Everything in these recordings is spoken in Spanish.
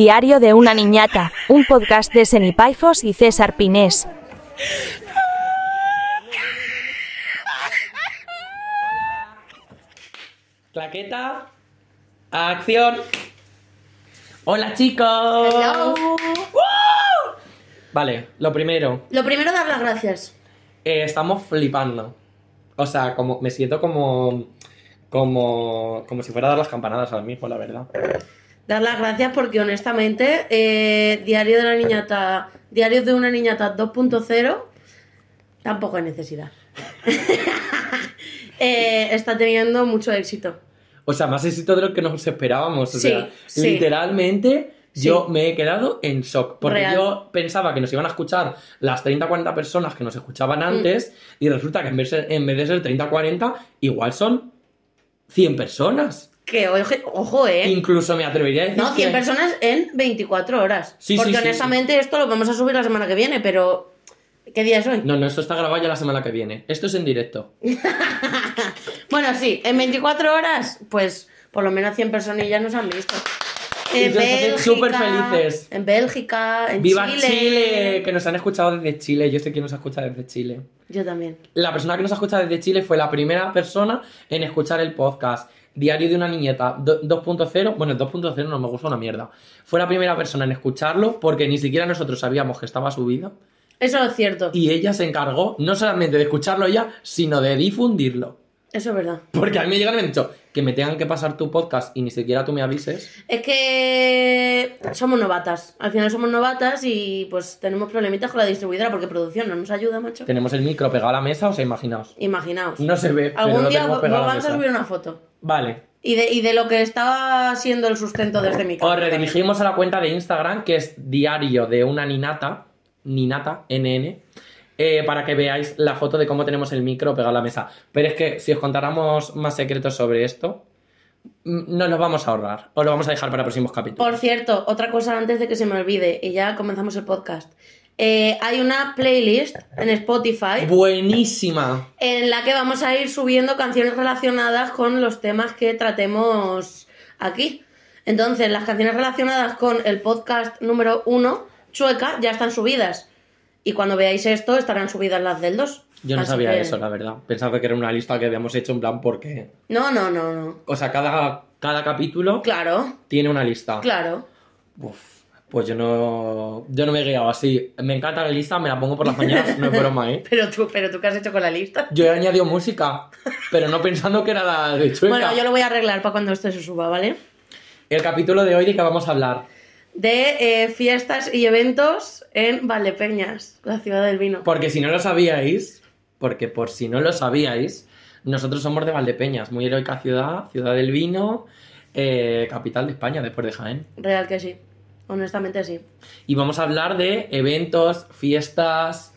Diario de una niñata, un podcast de Senipaifos y César Pinés. Claqueta. Acción. Hola chicos. Hello. Vale, lo primero. Lo primero, dar las gracias. eh, estamos flipando. O sea, como me siento como. Como. Como si fuera a dar las campanadas ahora mismo, la verdad. Dar las gracias porque honestamente, eh, Diario de la Niñata, Diario de una Niñata 2.0, tampoco hay necesidad. Eh, está teniendo mucho éxito. O sea, más éxito de lo que nos esperábamos. O Sí, sea, sí. literalmente. Sí. Yo me he quedado en shock. Porque Real. yo pensaba que nos iban a escuchar las 30-40 personas que nos escuchaban Mm. antes. Y resulta que en vez, de- en vez de ser 30-40, igual son 100 personas. Que ojo, ojo eh. Incluso me atrevería a decir. No, 100 que- personas en 24 horas. Sí, sí, porque sí, honestamente esto lo vamos a subir la semana que viene, pero ¿qué día es hoy? No, no, esto está grabado ya la semana que viene. Esto es en directo. Bueno, sí, en 24 horas, pues por lo menos 100 personillas nos han visto. Nos hacen súper felices. En Bélgica, en ¡Viva Chile. Chile! Que nos han escuchado desde Chile. Yo sé quién nos ha escuchado desde Chile. Yo también. La persona que nos ha escuchado desde Chile fue la primera persona en escuchar el podcast Diario de una niñeta do- 2.0. Bueno, el 2.0 no me gusta una mierda. Fue la primera persona en escucharlo porque ni siquiera nosotros sabíamos que estaba subido. Eso es cierto. Y ella se encargó no solamente de escucharlo ya, sino de difundirlo. Eso es verdad. Porque a mí me llegan y me han dicho que me tengan que pasar tu podcast y ni siquiera tú me avises. Es que somos novatas. Al final somos novatas y pues tenemos problemitas con la distribuidora porque producción no nos ayuda, macho. Tenemos el micro pegado a la mesa, o sea, imaginaos. Imaginaos. No se ve, Algún día la vamos a subir una foto. Vale. Y de, y de lo que estaba siendo el sustento de este micro. Os redirigimos a la cuenta de Instagram, que es diario de una ninata, ninata, NN, eh, para que veáis la foto de cómo tenemos el micro pegado a la mesa. Pero es que si os contáramos más secretos sobre esto, mm, nos los vamos a ahorrar. Os lo vamos a dejar para próximos capítulos. Por cierto, otra cosa antes de que se me olvide y ya comenzamos el podcast. Eh, hay una playlist en Spotify Buenísima. en la que vamos a ir subiendo canciones relacionadas con los temas que tratemos aquí. Entonces, las canciones relacionadas con el podcast número uno, Chueca, ya están subidas. Y cuando veáis esto, estarán subidas las del 2. Yo no Así sabía que- eso, la verdad. Pensaba que era una lista que habíamos hecho en plan porque... No, no, no, no. O sea, cada, cada capítulo Claro, tiene una lista. claro. Uf, pues yo no, yo no me he guiado así. Me encanta la lista, me la pongo por las mañanas, no es broma, ¿eh? Pero tú, pero tú, ¿qué has hecho con la lista? Yo he añadido música, pero no pensando que era la de Chueca. Bueno, yo lo voy a arreglar para cuando esto se suba, ¿vale? El capítulo de hoy de que vamos a hablar. De eh, fiestas y eventos en Valdepeñas, la ciudad del vino. Porque si no lo sabíais, porque por si no lo sabíais, nosotros somos de Valdepeñas, muy heroica ciudad, ciudad del vino, eh, capital de España después de Jaén. Real que sí. Honestamente sí. Y vamos a hablar de eventos, fiestas.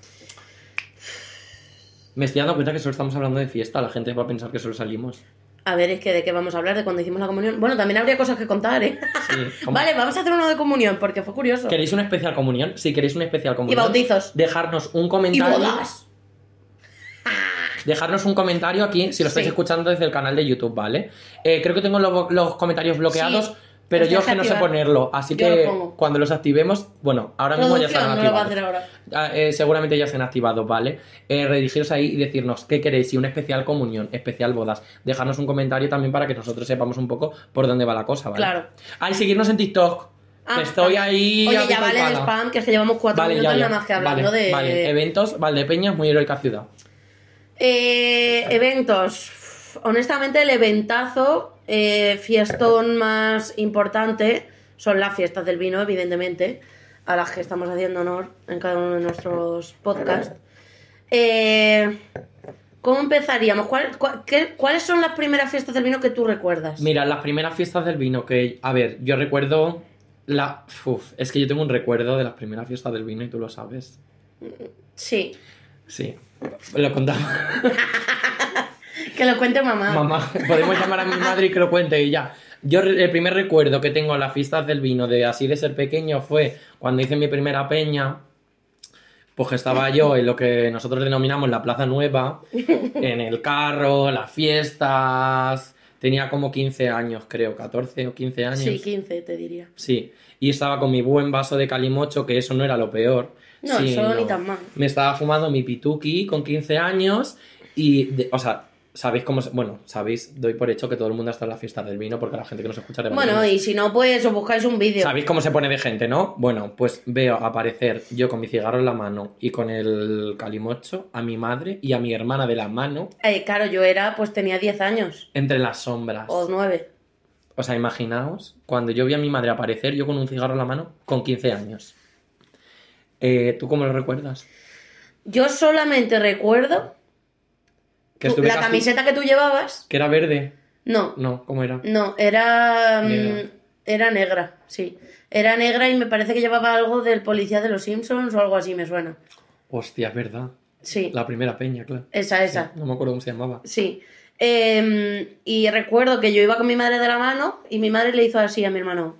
Me estoy dando cuenta que solo estamos hablando de fiesta, la gente va a pensar que solo salimos. A ver, es que de qué vamos a hablar, de cuando hicimos la comunión. Bueno, también habría cosas que contar, ¿eh? Vale, vamos a hacer uno de comunión, porque fue curioso. ¿Queréis una especial comunión? Si queréis una especial Y comunión. bautizos. Dejarnos un Y comentario. bodas. Dejarnos un comentario aquí si lo estáis Sí. escuchando desde el canal de YouTube, ¿vale? Eh, creo que tengo lo- los comentarios bloqueados, Sí, pero yo es que no sé ponerlo. Así Yo que lo cuando los activemos, bueno, ahora mismo ya Producción estarán no lo va a activados. hacer ahora. Ah, eh, seguramente ya se han activado, ¿vale? Eh, redirigiros ahí y decirnos qué queréis, si una especial comunión, especial bodas. Dejarnos un comentario también para que nosotros sepamos un poco por dónde va la cosa, ¿vale? Claro. Ay, seguirnos en TikTok. Ah, estoy ahí. Oye, ya vale el spam, que es que llevamos cuatro Vale, minutos ya, ya. nada más que hablando Vale, de. vale. Eventos, Valdepeñas, muy heroica ciudad. Eh, eventos. Honestamente, el eventazo, eh, fiestón más importante son las fiestas del vino, evidentemente, a las que estamos haciendo honor en cada uno de nuestros podcasts. Eh, ¿Cómo empezaríamos? ¿Cuál- cuál- qué- ¿Cuáles son las primeras fiestas del vino que tú recuerdas? Mira, las primeras fiestas del vino que, a ver, yo recuerdo la, uf, es que yo tengo un recuerdo de las primeras fiestas del vino y tú lo sabes. Sí. Sí, lo contaba. Que lo cuente mamá. Mamá, podemos llamar a mi madre y que lo cuente y ya. Yo el primer recuerdo que tengo en las fiestas del vino de así de ser pequeño fue cuando hice mi primera peña. Pues estaba yo en lo que nosotros denominamos la Plaza Nueva, en el carro, las fiestas. Tenía como 15 años, creo, 14 o 15 años. Sí, 15 te diría. Sí. y estaba con mi buen vaso de calimocho, que eso no era lo peor. No, eso ni tan mal. Me estaba fumando mi pituki con 15 años y, de- o sea, sabéis cómo, se- bueno, sabéis, doy por hecho que todo el mundo está en las fiestas del vino porque la gente que nos escucha de Bueno, y si no, pues os buscáis un vídeo. ¿Sabéis cómo se pone de gente, no? Bueno, pues veo aparecer yo con mi cigarro en la mano y con el calimocho a mi madre y a mi hermana de la mano Eh, claro, yo era, pues tenía 10 años, entre las sombras. o 9. O sea, imaginaos, cuando yo vi a mi madre aparecer, yo con un cigarro en la mano, con 15 años. Eh, ¿Tú cómo lo recuerdas? Yo solamente recuerdo Que tú- la casi- camiseta que tú llevabas. Que era verde. No, No, ¿cómo era? no, era. mm, Negra. Era negra, sí. Era negra y me parece que llevaba algo del policía de los Simpsons o algo así, me suena. Hostia, es verdad. Sí, La primera peña, claro. esa, esa. No me acuerdo cómo se llamaba. Sí. Em, y recuerdo que yo iba con mi madre de la mano y mi madre le hizo así a mi hermano.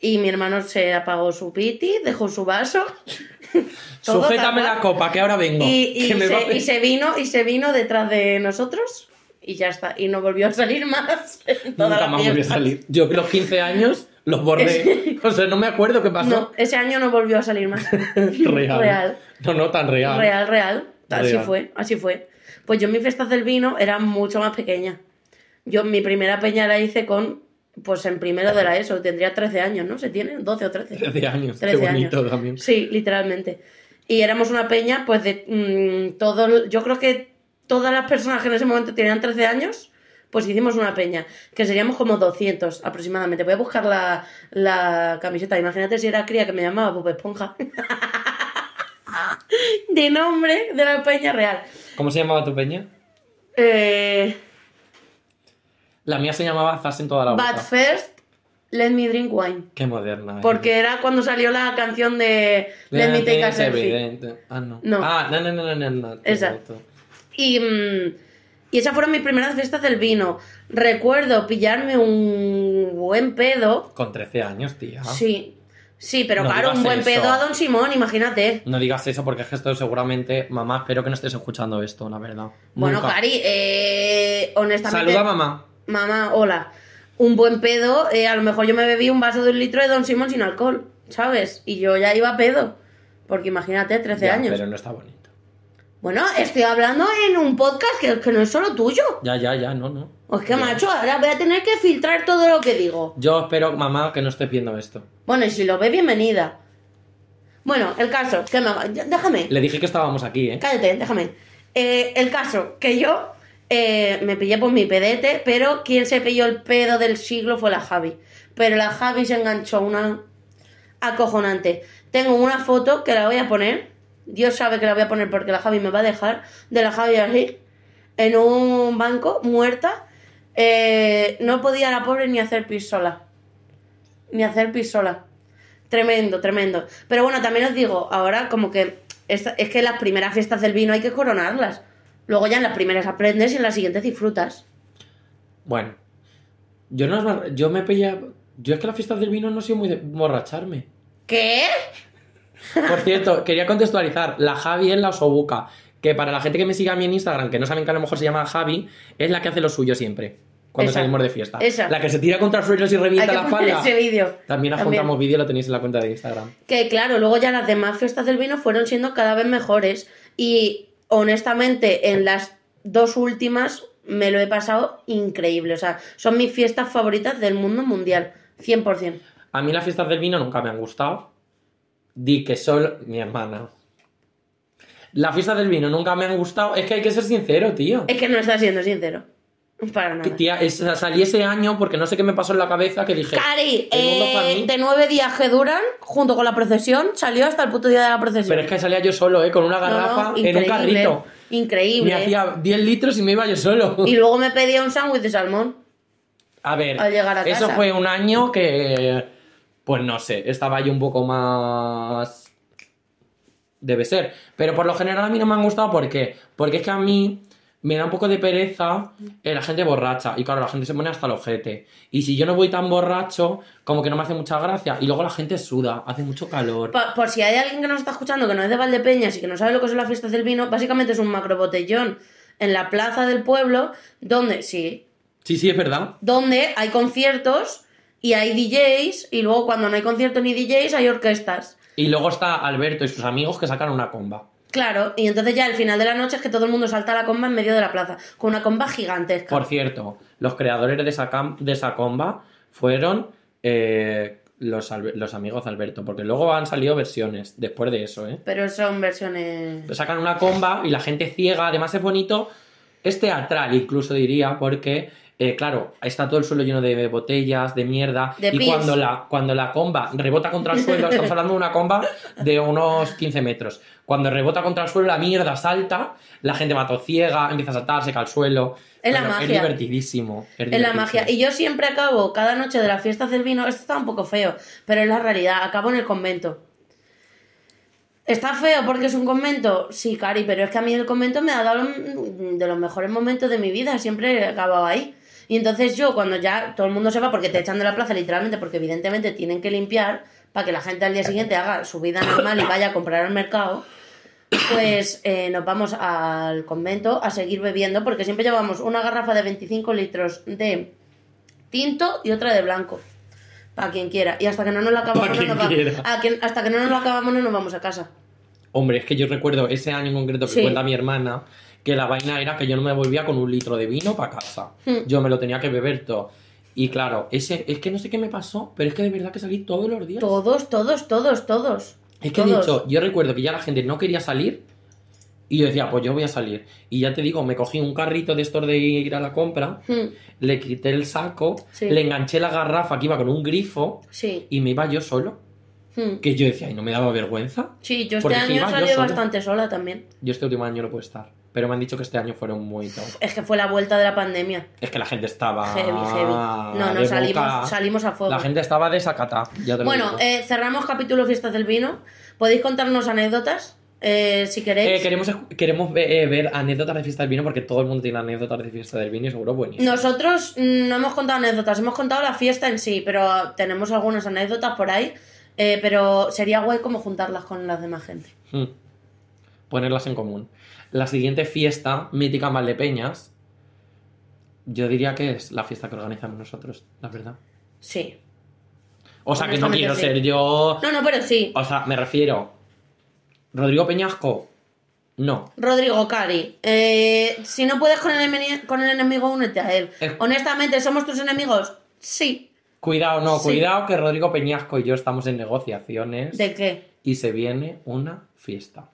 Y mi hermano se apagó su piti, dejó su vaso. Sujétame la copa, que ahora vengo. Y, va se, pe- y se vino, y se vino detrás de nosotros. Y ya está. Y no volvió a salir más. Nunca más volví a salir. Yo los 15 años los bordé. o sea, no me acuerdo qué pasó. No, ese año no volvió a salir más. real. Real. No, no tan real. Real, real. Así Real. fue, así fue. Pues yo mis fiestas del vino era mucho más pequeña. Yo mi primera peña la hice con, pues en primero de la ESO, tendría 13 años, ¿no? ¿Se tiene? 12 o 13. 13 años. 13 qué bonito años. también. Sí, literalmente. Y éramos una peña, pues de mm, todo, yo creo que todas las personas que en ese momento tenían 13 años, pues hicimos una peña, que seríamos como 200 aproximadamente. Voy a buscar la, la camiseta. Imagínate si era cría que me llamaba Bob Esponja. de nombre de la peña real. ¿Cómo se llamaba tu peña? Eh, La mía se llamaba Zas en toda la boca. but first, let me drink wine. Qué moderna. eh. Porque era cuando salió la canción de Let me take a selfie. evidente. Ah, no. No. Ah, no, no, no, no, no. Exacto. Y, mm, y esas fueron mis primeras fiestas del vino. Recuerdo pillarme un buen pedo. Con 13 años, tía. Sí, sí, pero No claro, un buen eso. pedo a Don Simón, imagínate. No digas eso porque es que esto seguramente... Mamá, espero que no estés escuchando esto, la verdad. Bueno, Nunca. Cari, eh, honestamente. Saluda a mamá. Mamá, hola. Un buen pedo, eh, a lo mejor yo me bebí un vaso de un litro de Don Simón sin alcohol, ¿sabes? Y yo ya iba a pedo. Porque imagínate, 13 Ya, años. Pero no está bonito. Bueno, estoy hablando en un podcast que, que no es solo tuyo. Ya, ya, ya, no, no. Pues que, Ya. macho, ahora voy a tener que filtrar todo lo que digo. Yo espero, mamá, que no estés viendo esto. Bueno, y si lo ve, bienvenida. Bueno, el caso, que me... déjame, Le dije que estábamos aquí, ¿eh? cállate, déjame. Eh, el caso, que yo eh, me pillé por mi pedete, pero quien se pilló el pedo del siglo fue la Javi. Pero la Javi se enganchó una acojonante. Tengo una foto que la voy a poner, Dios sabe que la voy a poner porque la Javi me va a dejar, de la Javi así, en un banco, muerta. Eh, no podía la pobre ni hacer pis sola. Ni hacer pis sola. Tremendo, tremendo. Pero bueno, también os digo, ahora como que es, es que las primeras fiestas del vino hay que coronarlas. Luego ya en las primeras aprendes y en las siguientes disfrutas. Bueno. Yo no yo me pilla. Yo es que las fiestas del vino no soy muy de borracharme. ¿Qué? Por cierto, quería contextualizar. La Javi es la osobuca. Que para la gente que me sigue a mí en Instagram, que no saben que a lo mejor se llama Javi, es la que hace lo suyo siempre. Cuando Esa. salimos de fiesta. Esa. La que se tira contra suelos y revienta la espalda. ese vídeo. También adjuntamos vídeo, lo tenéis en la cuenta de Instagram. Que claro, luego ya las demás fiestas del vino fueron siendo cada vez mejores. Y honestamente, en las dos últimas me lo he pasado increíble. O sea, son mis fiestas favoritas del mundo mundial. 100%. A mí las fiestas del vino nunca me han gustado. Di que solo. Mi hermana. Las fiestas del vino nunca me han gustado. Es que hay que ser sincero, tío. Es que no estás siendo sincero. Para Que, nada. tía, es- salí ese año porque no sé qué me pasó en la cabeza que dije. Cari, eh, de nueve días que duran, junto con la procesión, salió hasta el puto día de la procesión. Pero es que salía yo solo, ¿eh? Con una No, no, garrafa en un carrito. Increíble. Me hacía 10 litros y me iba yo solo. Y luego me pedía un sándwich de salmón. A ver, al llegar a eso casa. fue un año que. Pues no sé, estaba yo un poco más. Debe ser. Pero por lo general a mí no me han gustado, ¿por qué? Porque es que a mí me da un poco de pereza eh, la gente borracha. Y claro, la gente se pone hasta el ojete. Y si yo no voy tan borracho, como que no me hace mucha gracia. Y luego la gente suda, hace mucho calor. Pa- por si hay alguien que nos está escuchando que no es de Valdepeñas y que no sabe lo que son las fiestas del vino, básicamente es un macro botellón en la plaza del pueblo donde, sí, Sí, sí, es verdad. donde hay conciertos y hay DJs, y luego cuando no hay concierto ni DJs hay orquestas. Y luego está Alberto y sus amigos que sacan una comba. Claro, y entonces ya al final de la noche es que todo el mundo salta a la comba en medio de la plaza, con una comba gigantesca. Por cierto, los creadores de esa, de esa comba fueron eh, los, los amigos de Alberto, porque luego han salido versiones después de eso, ¿eh? Pero son versiones... Sacan una comba y la gente ciega, además es bonito, es teatral incluso diría, porque, eh, claro, está todo el suelo lleno de botellas, de mierda, De y pis. cuando la, cuando la comba rebota contra el suelo, estamos hablando de una comba de unos 15 metros, cuando rebota contra el suelo la mierda salta, la gente va todo ciega, empieza a saltar, se cae al suelo. Es la magia. Es divertidísimo. Es, Es la magia. Y yo siempre acabo, cada noche de las fiestas del vino, esto está un poco feo, pero es la realidad, acabo en el convento. ¿Está feo porque es un convento? Sí, Cari, pero es que a mí el convento me ha dado de los mejores momentos de mi vida, siempre he acabado ahí. Y entonces yo, cuando ya todo el mundo se va, porque te echan de la plaza literalmente, porque evidentemente tienen que limpiar para que la gente al día siguiente haga su vida normal y vaya a comprar al mercado, pues eh, nos vamos al convento a seguir bebiendo, porque siempre llevamos una garrafa de 25 litros de tinto y otra de blanco. Para quien quiera. Y hasta que no nos lo acabamos, no nos va- quiera. a quien- hasta que no nos lo acabamos, no nos vamos a casa. Hombre, es que yo recuerdo ese año en concreto que Sí. cuenta mi hermana, que la vaina era que yo no me volvía con un litro de vino para casa. Hmm. Yo me lo tenía que beber todo. Y claro, ese, es que no sé qué me pasó, pero es que de verdad que salí todos los días. Todos, todos, todos, todos. Es que de Todos. hecho, yo recuerdo que ya la gente no quería salir y yo decía, pues yo voy a salir. Y ya te digo, me cogí un carrito de estos de ir a la compra, Hmm, le quité el saco, Sí. le enganché la garrafa que iba con un grifo Sí. y me iba yo solo. hmm. Que yo decía, y no me daba vergüenza. Sí, yo este año he salido bastante sola también. Yo este último año no puedo estar. Pero me han dicho que este año fueron muy top. Es que fue la vuelta de la pandemia. Es que la gente estaba. Heavy, heavy. No, no, salimos, salimos a fuego. La gente estaba desacata. Ya te lo Bueno, digo. eh, cerramos capítulo Fiestas del Vino. ¿Podéis contarnos anécdotas? Eh, si queréis. Eh, queremos queremos ve- eh, ver anécdotas de fiesta del vino porque todo el mundo tiene anécdotas de fiesta del vino y seguro buenísimo. Nosotros no hemos contado anécdotas, hemos contado la fiesta en sí, pero tenemos algunas anécdotas por ahí. eh, pero sería guay como juntarlas con las demás gente. Hmm. Ponerlas en común. La siguiente fiesta mítica en Valdepeñas, yo diría que es la fiesta que organizamos nosotros, la verdad. Sí. O sea, que no quiero sí. ser yo. No, no, pero sí. O sea, me refiero. Rodrigo Peñasco, no. Rodrigo Cari, eh, si no puedes con el, enemi- con el enemigo, únete a él. Eh. Honestamente, ¿somos tus enemigos? Sí. Cuidado, no, Sí. cuidado que Rodrigo Peñasco y yo estamos en negociaciones ¿De qué? y se viene una fiesta.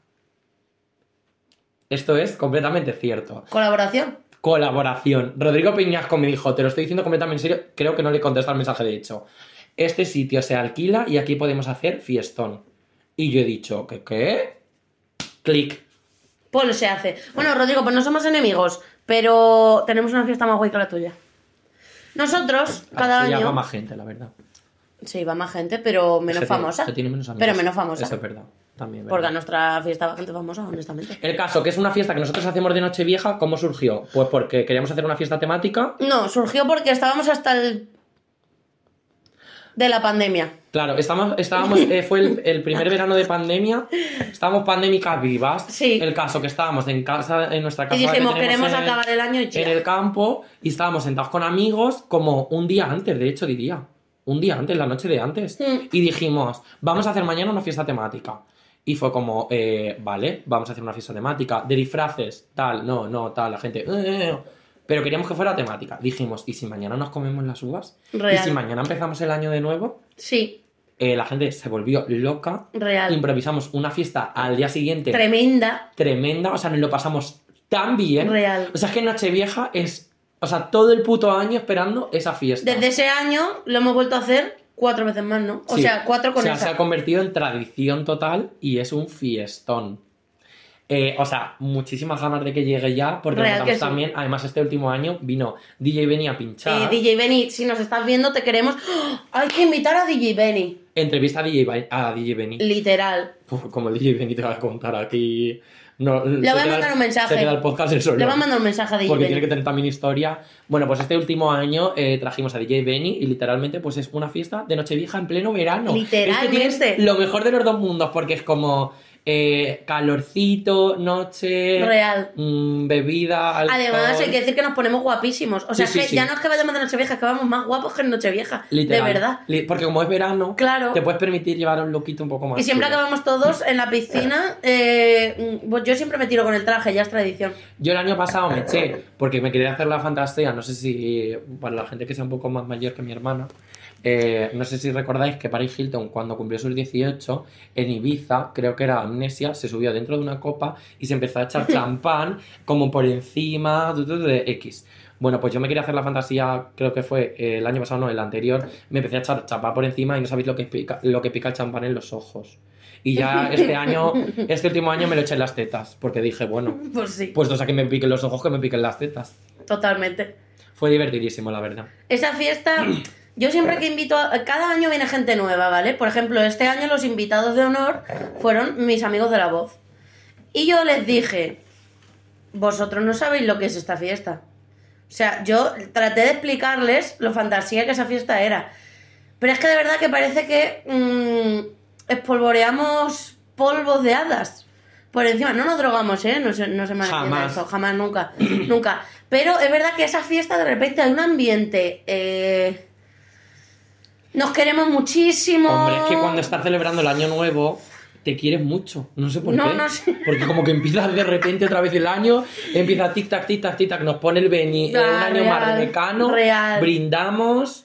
Esto es completamente cierto. ¿Colaboración? Colaboración. Rodrigo Peñasco me dijo, te lo estoy diciendo completamente en serio, creo que no le contesta el mensaje de hecho. Este sitio se alquila y aquí podemos hacer fiestón. Y yo he dicho, ¿qué qué? Clic. Pues se hace. Bueno, Rodrigo, pues no somos enemigos, pero tenemos una fiesta más guay que la tuya. Nosotros, cada Así ya año. va más gente, la verdad. Sí, va más gente, pero menos Se tiene- famosa. se tiene menos amigos. pero menos famosa. Eso es verdad. También. Porque a nuestra fiesta va gente famosa, honestamente. El caso, que es una fiesta que nosotros hacemos de Nochevieja, ¿cómo surgió? Pues porque queríamos hacer una fiesta temática. No, surgió porque estábamos hasta el. de la pandemia. Claro, estábamos, estábamos eh, fue el, el primer verano de pandemia, estábamos pandémicas vivas. Sí. El caso que estábamos en casa, en nuestra casa. Y dijimos, queremos en- acabar el año ya. en el campo y estábamos sentados con amigos como un día antes, de hecho diría. Un día antes, la noche de antes. Mm. Y dijimos, vamos a hacer mañana una fiesta temática. Y fue como, eh, vale, vamos a hacer una fiesta temática. De disfraces, tal, no, no, tal, la gente. "Eh, eh, eh". Pero queríamos que fuera temática. Dijimos, ¿y si mañana nos comemos las uvas? Real. ¿Y si mañana empezamos el año de nuevo? Sí, Eh, la gente se volvió loca. real. Improvisamos una fiesta al día siguiente Tremenda. tremenda, o sea, nos lo pasamos tan bien. Real. O sea, es que Nochevieja es, o sea, todo el puto año esperando esa fiesta. Desde ese año lo hemos vuelto a hacer cuatro veces más, ¿no? O Sí. sea, cuatro con O sea, esa. se ha convertido en tradición total y es un fiestón. Eh, o sea, muchísimas ganas de que llegue ya, porque sí. también, además este último año vino DJ Benny a pinchar. Eh, DJ Benny, si nos estás viendo, te queremos. ¡Oh! Hay que invitar a DJ Benny. Entrevista a DJ, a DJ Benny. Literal. Uf, como DJ Benny te va a contar aquí. No, Le voy a mandar un mensaje. Se queda el podcast el solo. Le voy a mandar un mensaje a DJ Porque Benny. tiene que tener también historia. Bueno, pues este último año eh, trajimos a DJ Benny y literalmente pues es una fiesta de Nochevieja en pleno verano. Literalmente. Es que tienes lo mejor de los dos mundos porque es como eh, calorcito, noche, Real. mm, bebida, alcohol. Además, hay que decir que nos ponemos guapísimos. O sea, Sí, sí, que sí. ya no es que vayamos de Nochevieja, es que vamos más guapos que en Nochevieja. Literal. De verdad. Porque como es verano, Claro. te puedes permitir llevar un lookito un poco más. Y siempre chulo. acabamos todos en la piscina. eh, pues yo siempre me tiro con el traje, ya es tradición. Yo el año pasado me eché porque me quería hacer la fantasía, no sé si para la gente que sea un poco más mayor que mi hermana, eh, no sé si recordáis que Paris Hilton cuando cumplió sus 18 en Ibiza, creo que era Amnesia, se subió dentro de una copa y se empezó a echar champán como por encima de X. Bueno, pues yo me quería hacer la fantasía, creo que fue eh, el año pasado, no, el anterior, me empecé a echar champán por encima y no sabéis lo que pica, lo que pica el champán en los ojos. Y ya este año, este último año me lo eché en las tetas, porque dije, bueno, Pues sí, Puestos a que me piquen los ojos, que me piquen las tetas. totalmente. Fue divertidísimo, la verdad. Esa fiesta, yo siempre que invito, a- cada año viene gente nueva, ¿vale? Por ejemplo, este año los invitados de honor fueron mis amigos de la voz. Y yo les dije, vosotros no sabéis lo que es esta fiesta. O sea, yo traté de explicarles lo fantasía que esa fiesta era. Pero es que de verdad que parece que mm, espolvoreamos polvos de hadas. Por encima, no nos drogamos, ¿eh? No se, no se malentienda Jamás. eso, jamás, nunca, nunca. Pero es verdad que esa fiesta de repente hay un ambiente... eh, nos queremos muchísimo. Hombre, es que cuando estás celebrando el año nuevo, te quieres mucho. No sé por No, qué. no sé. Porque como que empiezas de repente otra vez el año, empieza tic-tac, tic-tac, tic-tac, nos pone el Beni, eh, un año más real, de mecano, real. brindamos.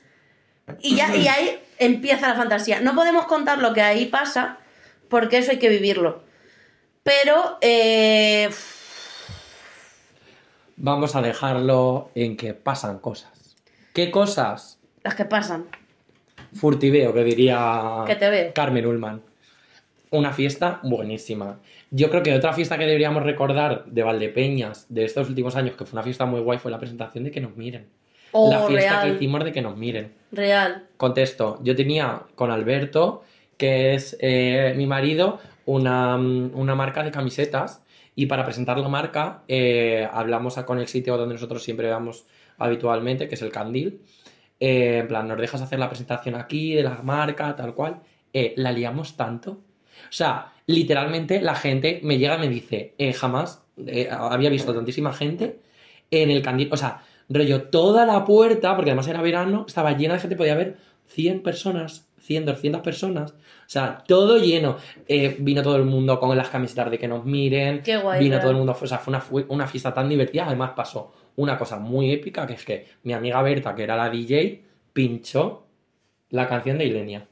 Y, ya, y ahí empieza la fantasía. No podemos contar lo que ahí pasa, porque eso hay que vivirlo. Pero, eh, Vamos a dejarlo en que pasan cosas. ¿Qué cosas? las que pasan. Furtiveo, que diría Que te ve. Carmen Ullman. Una fiesta buenísima. Yo creo que otra fiesta que deberíamos recordar de Valdepeñas de estos últimos años, que fue una fiesta muy guay, fue la presentación de Que nos miren. Oh, la fiesta real. que hicimos de Que nos miren. Real. Contesto, yo tenía con Alberto, que es eh, mi marido, una, mm, una marca de camisetas y para presentar la marca eh, hablamos con el sitio donde nosotros siempre vamos habitualmente, que es el Candil. Eh, en plan, nos dejas hacer la presentación aquí de la marca, tal cual. Eh, la liamos tanto. O sea, literalmente la gente me llega y me dice, eh, jamás había visto tantísima gente en el candil. O sea, rollo, toda la puerta, porque además era verano, estaba llena de gente, podía haber 100 personas, 100, 200 personas. O sea, todo lleno. Eh, vino todo el mundo con las camisetas de que nos miren. Qué guay, Vino ¿verdad? todo el mundo. O sea, fue una, fue una fiesta tan divertida. Además, pasó una cosa muy épica, que es que mi amiga Berta, que era la DJ, pinchó la canción de Ilenia.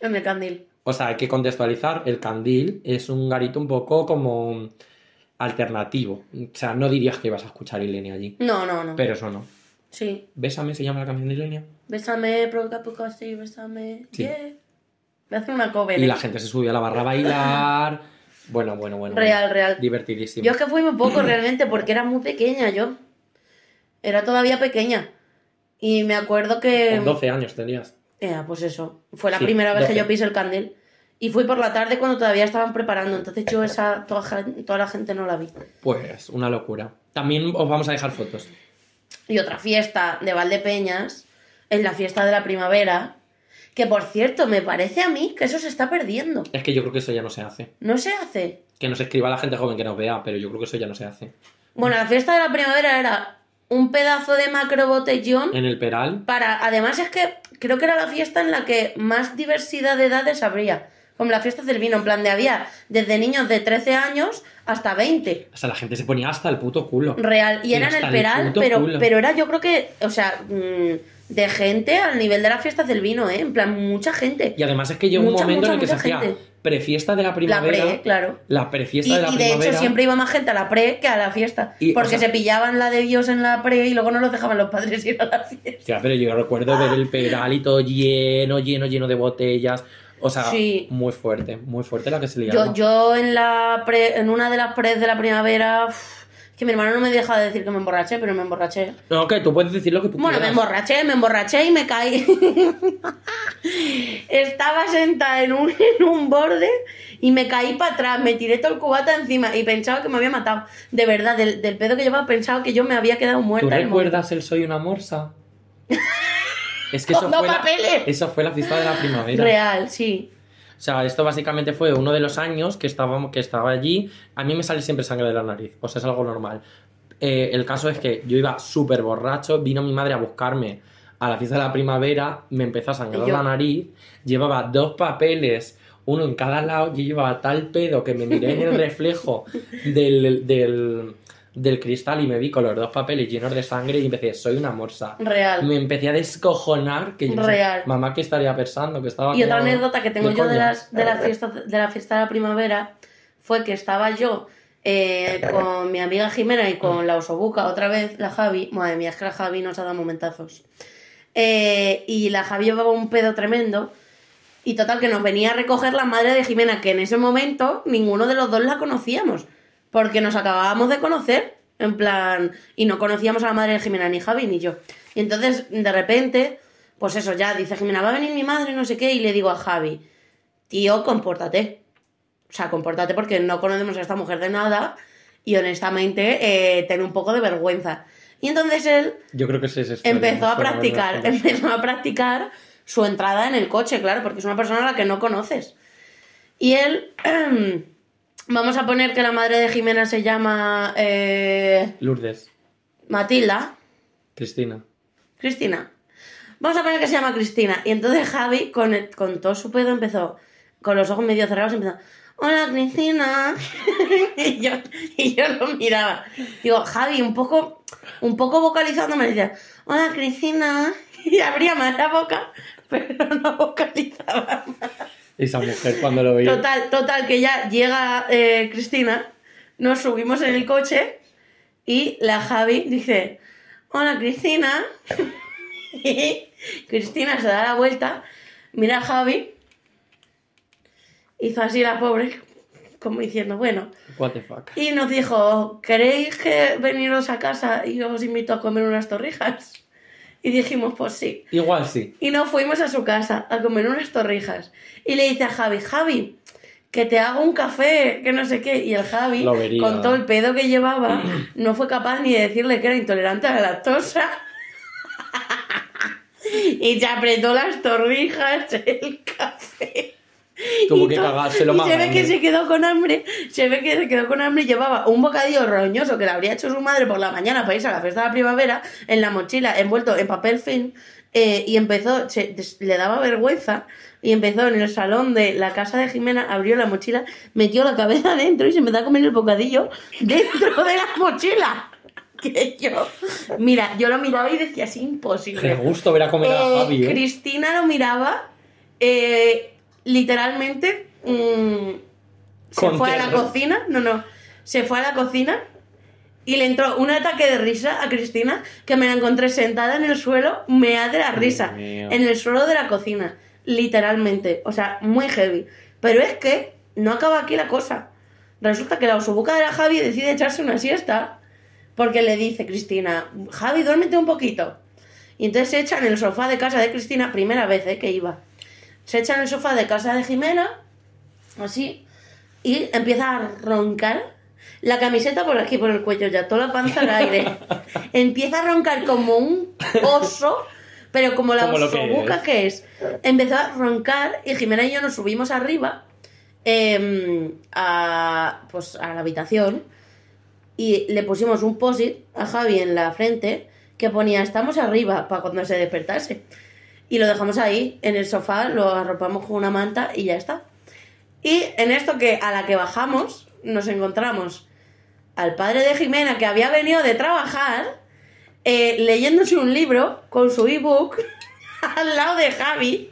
En el candil. O sea, hay que contextualizar, el candil es un garito un poco como alternativo. O sea, no dirías que ibas a escuchar Ilenia allí. No, no, no. Pero eso no. Sí. Bésame se llama la canción de Ilenia. Bésame, provoca poco así, bésame. Sí. Yeah. A hacer una cover. Y ¿eh? la gente se subió a la barra a bailar. Bueno, bueno, bueno. Real, bueno. real. Divertidísimo. Yo es que fui muy poco realmente porque era muy pequeña yo. Era todavía pequeña. Y me acuerdo que... Con 12 años tenías. Eh, pues eso. Fue la Sí, primera vez que 12. yo pisé el candil. Y fui por la tarde cuando todavía estaban preparando. Entonces yo esa... Toda, toda la gente no la vi. Pues una locura. También os vamos a dejar fotos. Y otra fiesta de Valdepeñas es la fiesta de la primavera. Que por cierto, me parece a mí que eso se está perdiendo. Es que yo creo que eso ya no se hace. No se hace. Que nos escriba la gente joven que nos vea, pero yo creo que eso ya no se hace. Bueno, la fiesta de la primavera era un pedazo de macro botellón. En el Peral, Para, además es que creo que era la fiesta en la que más diversidad de edades habría. Como la fiesta del vino, en plan de había desde niños de 13 años hasta 20. o sea, la gente se ponía hasta el puto culo. Real. Y era en el Peral, pero, culo. pero era yo creo que, o sea, mm, de gente al nivel de las fiestas del vino, ¿eh? En plan, mucha gente. Y además es que llegó un momento en el que se hacía. Prefiesta de la La primavera. pre, claro. La Y, prefiesta de la y de primavera. hecho siempre iba más gente a la pre que a la fiesta. Y, o porque sea- se pillaban la de Dios en la pre y luego no los dejaban los padres ir a la fiesta. Pero yo recuerdo ver el Peral y todo lleno, lleno, lleno de botellas. O sea, Sí. muy fuerte, muy fuerte la que se liaba. Yo, yo en la pre- en una de las pres de la primavera, uf, que mi hermano no me deja de decir que me emborraché, pero me emborraché. No, que tú puedes decir lo que tú Bueno, me quieras. emborraché, me emborraché y me caí. Estaba sentada en un, en un borde y me caí para atrás, me tiré todo el cubata encima y pensaba que me había matado. De verdad, del, del pedo que llevaba pensaba que yo me había quedado ¿Tú muerta. momento. recuerdas el Soy una morsa? es que eso No fue, la, eso fue la fiesta de la primavera. Real, sí. O sea, esto básicamente fue uno de los años que, estábamos, que estaba allí. A mí me sale siempre sangre de la nariz, o sea, es algo normal. Eh, el caso es que yo iba súper borracho, vino mi madre a buscarme a la fiesta de la primavera, me empezó a sangrar yo- la nariz, llevaba dos papeles, uno en cada lado, y llevaba tal pedo que me miré en el reflejo del, del, del cristal y me vi con los dos papeles llenos de sangre y empecé, soy una morsa. Real. Me empecé a descojonar que yo Real. mamá que estaría pensando que estaba Y otra anécdota que tengo ¿de yo de las, de, las fiestas, de la fiesta de la primavera fue que estaba yo eh, con mi amiga Jimena y con la osobuca, otra vez la Javi. Madre mía, es que la Javi nos ha dado momentazos. Eh, y la Javi llevaba un pedo tremendo. Y total, que nos venía a recoger la madre de Jimena, que en ese momento ninguno de los dos la conocíamos. Porque nos acabábamos de conocer, en plan. Y no conocíamos a la madre de Jimena, ni Javi ni yo. Y entonces, de repente, pues eso, ya dice Jimena, va a venir mi madre, no sé qué. Y le digo a Javi, tío, compórtate. O sea, compórtate porque no conocemos a esta mujer de nada. Y honestamente, eh, ten un poco de vergüenza. Y entonces él Yo creo que es empezó a practicar, empezó a practicar su entrada en el coche, claro, porque es una persona a la que no conoces. Y él, vamos a poner que la madre de Jimena se llama eh, Lourdes, Matilda, Cristina. Cristina. Vamos a poner que se llama Cristina. Y entonces Javi, con, el- con todo su pedo, empezó, con los ojos medio cerrados, empezó, hola Cristina. y, yo, y yo lo miraba. Digo, Javi, un poco, un poco vocalizando, me decía, hola Cristina. Y abría más la boca, pero no vocalizaba. Esa mujer cuando lo veía. Total, total, que ya llega eh, Cristina, nos subimos en el coche y la Javi dice, hola Cristina. Y Cristina se da la vuelta, mira a Javi, hizo así la pobre, como diciendo, bueno, What the fuck. y nos dijo, ¿queréis que veniros a casa y os invito a comer unas torrijas? Y dijimos, pues sí. Igual sí. Y nos fuimos a su casa a comer unas torrijas. Y le dice a Javi, Javi, que te hago un café, que no sé qué. Y el Javi, con todo el pedo que llevaba, no fue capaz ni de decirle que era intolerante a la lactosa. y se apretó las torrijas, el café. Tuvo que cagárselo más se ve que se quedó con hambre, se ve que se quedó con hambre y llevaba un bocadillo roñoso que le habría hecho su madre por la mañana para irse a la fiesta de la primavera en la mochila envuelto en papel film eh, y empezó, se- le daba vergüenza y empezó en el salón de la casa de Jimena, abrió la mochila, metió la cabeza dentro y se empezó a comer el bocadillo dentro de la mochila. Que yo, mira, yo lo miraba y decía, es imposible. Qué gusto ver a comer a Eh, Javi, ¿eh? Cristina lo miraba, eh, literalmente mm, se Con fue a la cocina, no, no, se fue a la cocina y le entró un ataque de risa a Cristina que me la encontré sentada en el suelo, mea de la risa, mío. en el suelo de la cocina, literalmente, o sea, muy heavy. Pero es que no acaba aquí la cosa. Resulta que la osobuca de la Javi decide echarse una siesta porque le dice Cristina, Javi, duérmete un poquito. Y entonces se echa en el sofá de casa de Cristina, primera vez eh, que iba. Se echa en el sofá de casa de Jimena, así, y empieza a roncar. La camiseta por aquí, por el cuello ya, toda la panza al aire. empieza a roncar como un oso, pero como la Como lo que osobuca es. que es. Empezó a roncar y Jimena y yo nos subimos arriba em, a, pues, a la habitación y le pusimos un post-it a Javi en la frente que ponía estamos arriba para cuando se despertase. Y lo dejamos ahí en el sofá, lo arropamos con una manta y ya está. Y en esto que a la que bajamos nos encontramos al padre de Jimena que había venido de trabajar eh, leyéndose un libro con su ebook al lado de Javi.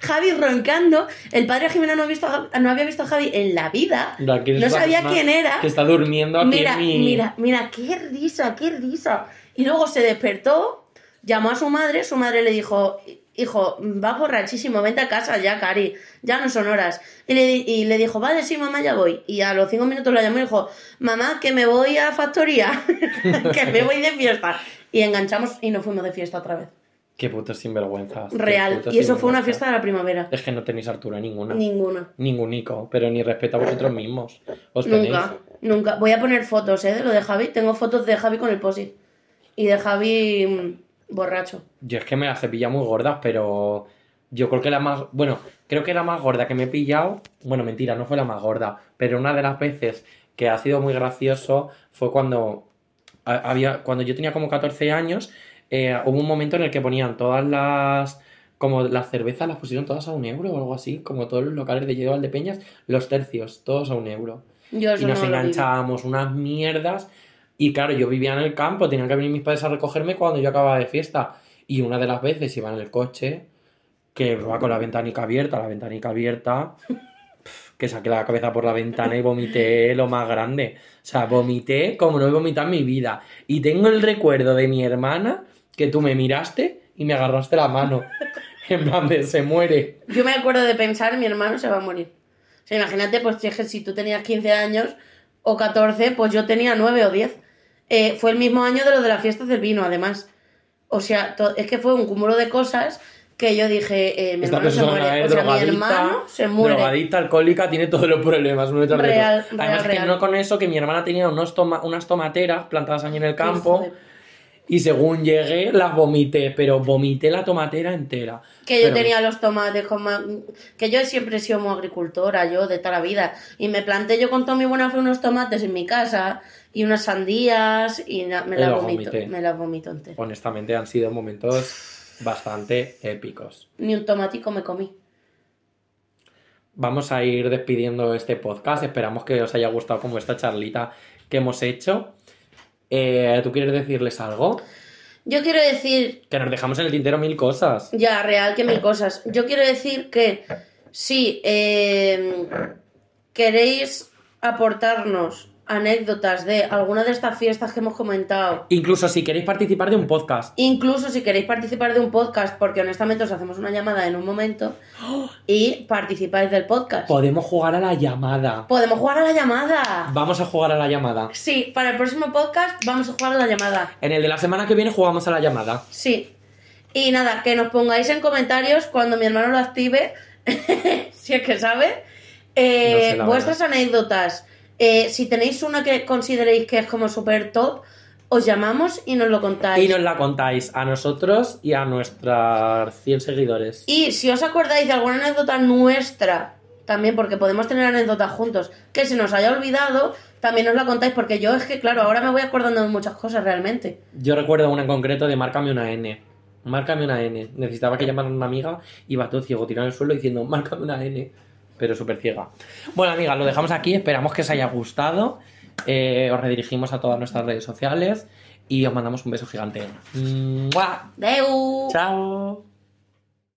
Javi roncando. El padre de Jimena no, ha visto a no había visto a Javi en la vida. No es sabía más- quién era. Que está durmiendo aquí Mira, en mi... mira, mira, qué risa, qué risa. Y luego se despertó, llamó a su madre, su madre le dijo, hijo, vas borrachísimo, vente a casa ya, Cari, ya no son horas. Y le, di- y le dijo, vale, sí, mamá, ya voy. Y a los cinco minutos la llamó y dijo, mamá, que me voy a factoría, que me voy de fiesta. Y enganchamos y nos fuimos de fiesta otra vez. Qué putos sinvergüenzas. Real. Y eso fue una fiesta de la primavera. Es que no tenéis altura ninguna. Ninguna. Ningunico. Pero ni respeto a vosotros mismos. Os tenéis. Nunca, nunca. Voy a poner fotos, ¿eh? De lo de Javi. Tengo fotos de Javi con el posit. Y de Javi mm, borracho. Yo es que me las cepilla muy gordas, pero Yo creo que la más. Bueno, creo que la más gorda que me he pillado. Bueno, mentira, no fue la más gorda. Pero una de las veces que ha sido muy gracioso fue cuando. ha- Había, cuando yo tenía como 14 años, eh, hubo un momento en el que ponían todas las. Como las cervezas las pusieron todas a un euro o algo así, como todos los locales de Lledo Valdepeñas, los tercios, todos a un euro. Yo y nos no enganchábamos unas mierdas. Y claro, yo vivía en el campo, tenían que venir mis padres a recogerme cuando yo acababa de fiesta. Y una de las veces iba en el coche, que va con la ventanica abierta, la ventanica abierta, que saqué la cabeza por la ventana y vomité lo más grande. O sea, vomité como no he vomitado en mi vida. Y tengo el recuerdo de mi hermana que tú me miraste y me agarraste la mano. En plan de se muere. Yo me acuerdo de pensar, mi hermano se va a morir. O sea, imagínate, pues si tú tenías 15 años o 14, pues yo tenía 9 o 10. Eh, fue el mismo año de lo de las fiestas del vino, además. O sea, es que fue un cúmulo de cosas que yo dije, eh, mi Esta hermano se muere. O sea, mi hermano se muere. drogadicta, alcohólica, tiene todos los problemas. uno Real, real, Además que real. no con eso, que mi hermana tenía unos toma- unas tomateras plantadas ahí en el campo de- y según llegué las vomité, pero vomité la tomatera entera. Que yo tenía los tomates como... Que yo siempre he sido muy agricultora, yo, de toda la vida. Y me planté yo con toda mi buena fe unos tomates en mi casa y unas sandías y na- me las vomito. vomité. Me las vomito enteras. Honestamente han sido momentos bastante épicos. Ni un tomatico me comí. Vamos a ir despidiendo este podcast. Esperamos que os haya gustado como esta charlita que hemos hecho. Eh, ¿Tú quieres decirles algo? Yo quiero decir, Que nos dejamos en el tintero mil cosas. ya, real que mil cosas. Yo quiero decir que si eh, queréis aportarnos anécdotas de alguna de estas fiestas que hemos comentado, Incluso si queréis participar de un podcast. incluso si queréis participar de un podcast, porque honestamente os hacemos una llamada en un momento y participáis del podcast. Podemos jugar a la llamada. Podemos jugar a la llamada. Vamos a jugar a la llamada. Sí, para el próximo podcast vamos a jugar a la llamada. En el de la semana que viene jugamos a la llamada. Sí. Y nada, que nos pongáis en comentarios cuando mi hermano lo active, si es que sabe, eh, No sé, la vuestras anécdotas. Eh, si tenéis una que consideréis que es como súper top, os llamamos y nos lo contáis. Y nos la contáis a nosotros y a nuestros 100 seguidores. Y si os acordáis de alguna anécdota nuestra, también porque podemos tener anécdotas juntos, que se nos haya olvidado, también nos la contáis, porque yo es que, claro, ahora me voy acordando de muchas cosas realmente. Yo recuerdo una en concreto de márcame una N. Márcame una N. Necesitaba que llamara a una amiga, iba todo ciego, tirado el suelo diciendo márcame una N. Pero súper ciega. Bueno, amigas, lo dejamos aquí. Esperamos que os haya gustado. Eh, os redirigimos a todas nuestras redes sociales y os mandamos un beso gigante. ¡Mua! ¡Deu! ¡Chao!